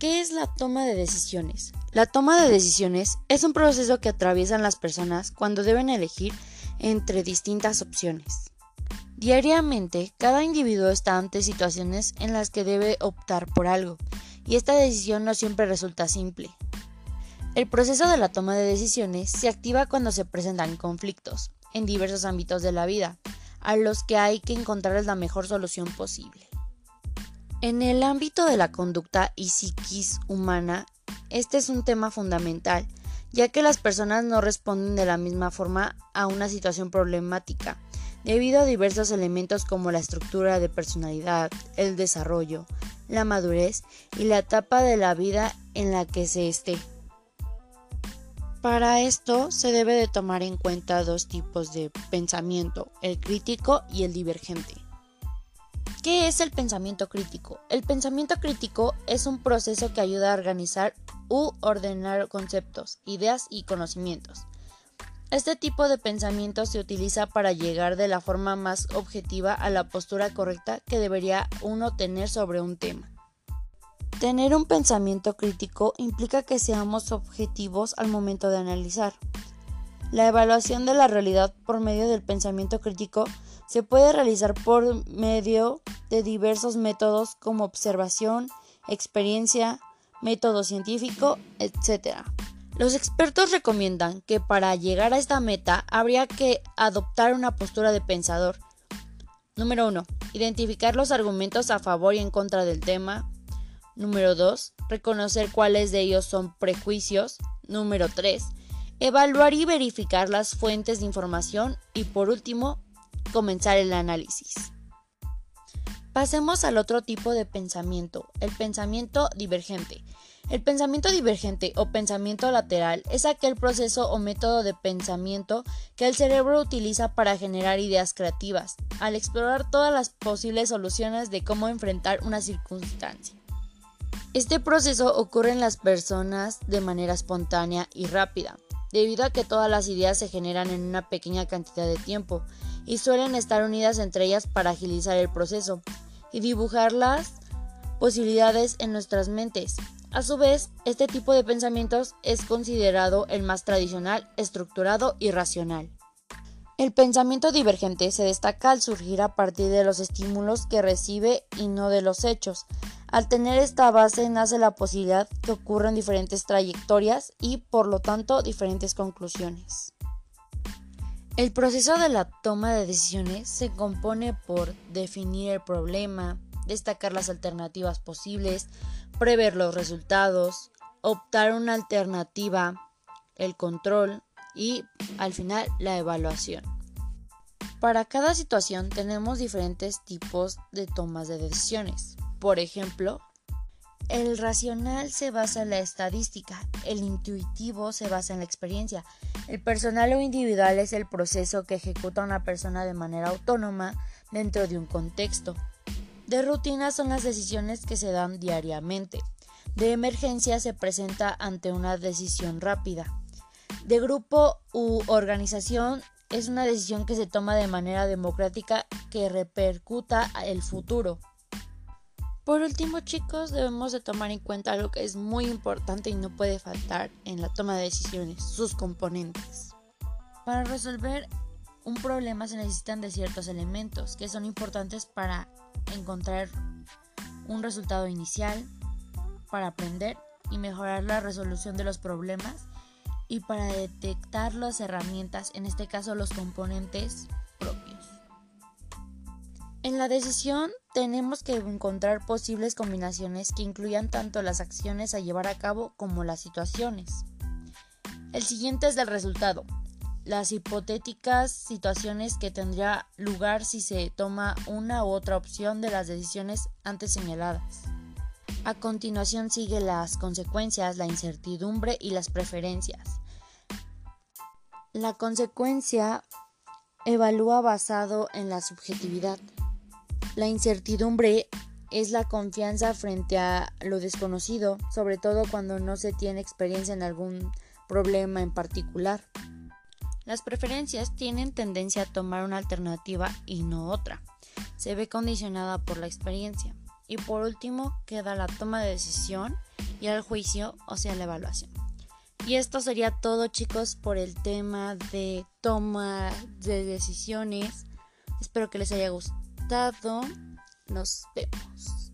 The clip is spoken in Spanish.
¿Qué es la toma de decisiones? La toma de decisiones es un proceso que atraviesan las personas cuando deben elegir entre distintas opciones. Diariamente, cada individuo está ante situaciones en las que debe optar por algo, y esta decisión no siempre resulta simple. El proceso de la toma de decisiones se activa cuando se presentan conflictos en diversos ámbitos de la vida, a los que hay que encontrar la mejor solución posible. En el ámbito de la conducta y psiquis humana, este es un tema fundamental, ya que las personas no responden de la misma forma a una situación problemática, debido a diversos elementos como la estructura de personalidad, el desarrollo, la madurez y la etapa de la vida en la que se esté. Para esto se debe de tomar en cuenta dos tipos de pensamiento, el crítico y el divergente. ¿Qué es el pensamiento crítico? El pensamiento crítico es un proceso que ayuda a organizar u ordenar conceptos, ideas y conocimientos. Este tipo de pensamiento se utiliza para llegar de la forma más objetiva a la postura correcta que debería uno tener sobre un tema. Tener un pensamiento crítico implica que seamos objetivos al momento de analizar. La evaluación de la realidad por medio del pensamiento crítico se puede realizar por medio de diversos métodos como observación, experiencia, método científico, etc. Los expertos recomiendan que para llegar a esta meta habría que adoptar una postura de pensador. Número 1. Identificar los argumentos a favor y en contra del tema. Número 2. Reconocer cuáles de ellos son prejuicios. Número 3. Evaluar y verificar las fuentes de información. Y por último, comenzar el análisis. Pasemos al otro tipo de pensamiento, el pensamiento divergente. El pensamiento divergente o pensamiento lateral es aquel proceso o método de pensamiento que el cerebro utiliza para generar ideas creativas, al explorar todas las posibles soluciones de cómo enfrentar una circunstancia. Este proceso ocurre en las personas de manera espontánea y rápida, debido a que todas las ideas se generan en una pequeña cantidad de tiempo y suelen estar unidas entre ellas para agilizar el proceso y dibujar las posibilidades en nuestras mentes. A su vez, este tipo de pensamientos es considerado el más tradicional, estructurado y racional. El pensamiento divergente se destaca al surgir a partir de los estímulos que recibe y no de los hechos. Al tener esta base nace la posibilidad que ocurran diferentes trayectorias y por lo tanto diferentes conclusiones. El proceso de la toma de decisiones se compone por definir el problema, destacar las alternativas posibles, prever los resultados, optar una alternativa, el control y al final la evaluación. Para cada situación tenemos diferentes tipos de tomas de decisiones. Por ejemplo, el racional se basa en la estadística, el intuitivo se basa en la experiencia, el personal o individual es el proceso que ejecuta una persona de manera autónoma dentro de un contexto. De rutina son las decisiones que se dan diariamente. De emergencia se presenta ante una decisión rápida. De grupo u organización es una decisión que se toma de manera democrática que repercuta el futuro. Por último, chicos, debemos de tomar en cuenta algo que es muy importante y no puede faltar en la toma de decisiones, sus componentes. Para resolver un problema se necesitan de ciertos elementos que son importantes para encontrar un resultado inicial, para aprender y mejorar la resolución de los problemas y para detectar las herramientas, en este caso los componentes propios. En la decisión tenemos que encontrar posibles combinaciones que incluyan tanto las acciones a llevar a cabo como las situaciones. El siguiente es el resultado. Las hipotéticas situaciones que tendría lugar si se toma una u otra opción de las decisiones antes señaladas. A continuación sigue las consecuencias, la incertidumbre y las preferencias. La consecuencia evalúa basado en la subjetividad. La incertidumbre es la confianza frente a lo desconocido, sobre todo cuando no se tiene experiencia en algún problema en particular. Las preferencias tienen tendencia a tomar una alternativa y no otra. Se ve condicionada por la experiencia. Y por último queda la toma de decisión y al juicio, o sea, la evaluación. Y esto sería todo chicos por el tema de toma de decisiones. Espero que les haya gustado. Nos vemos.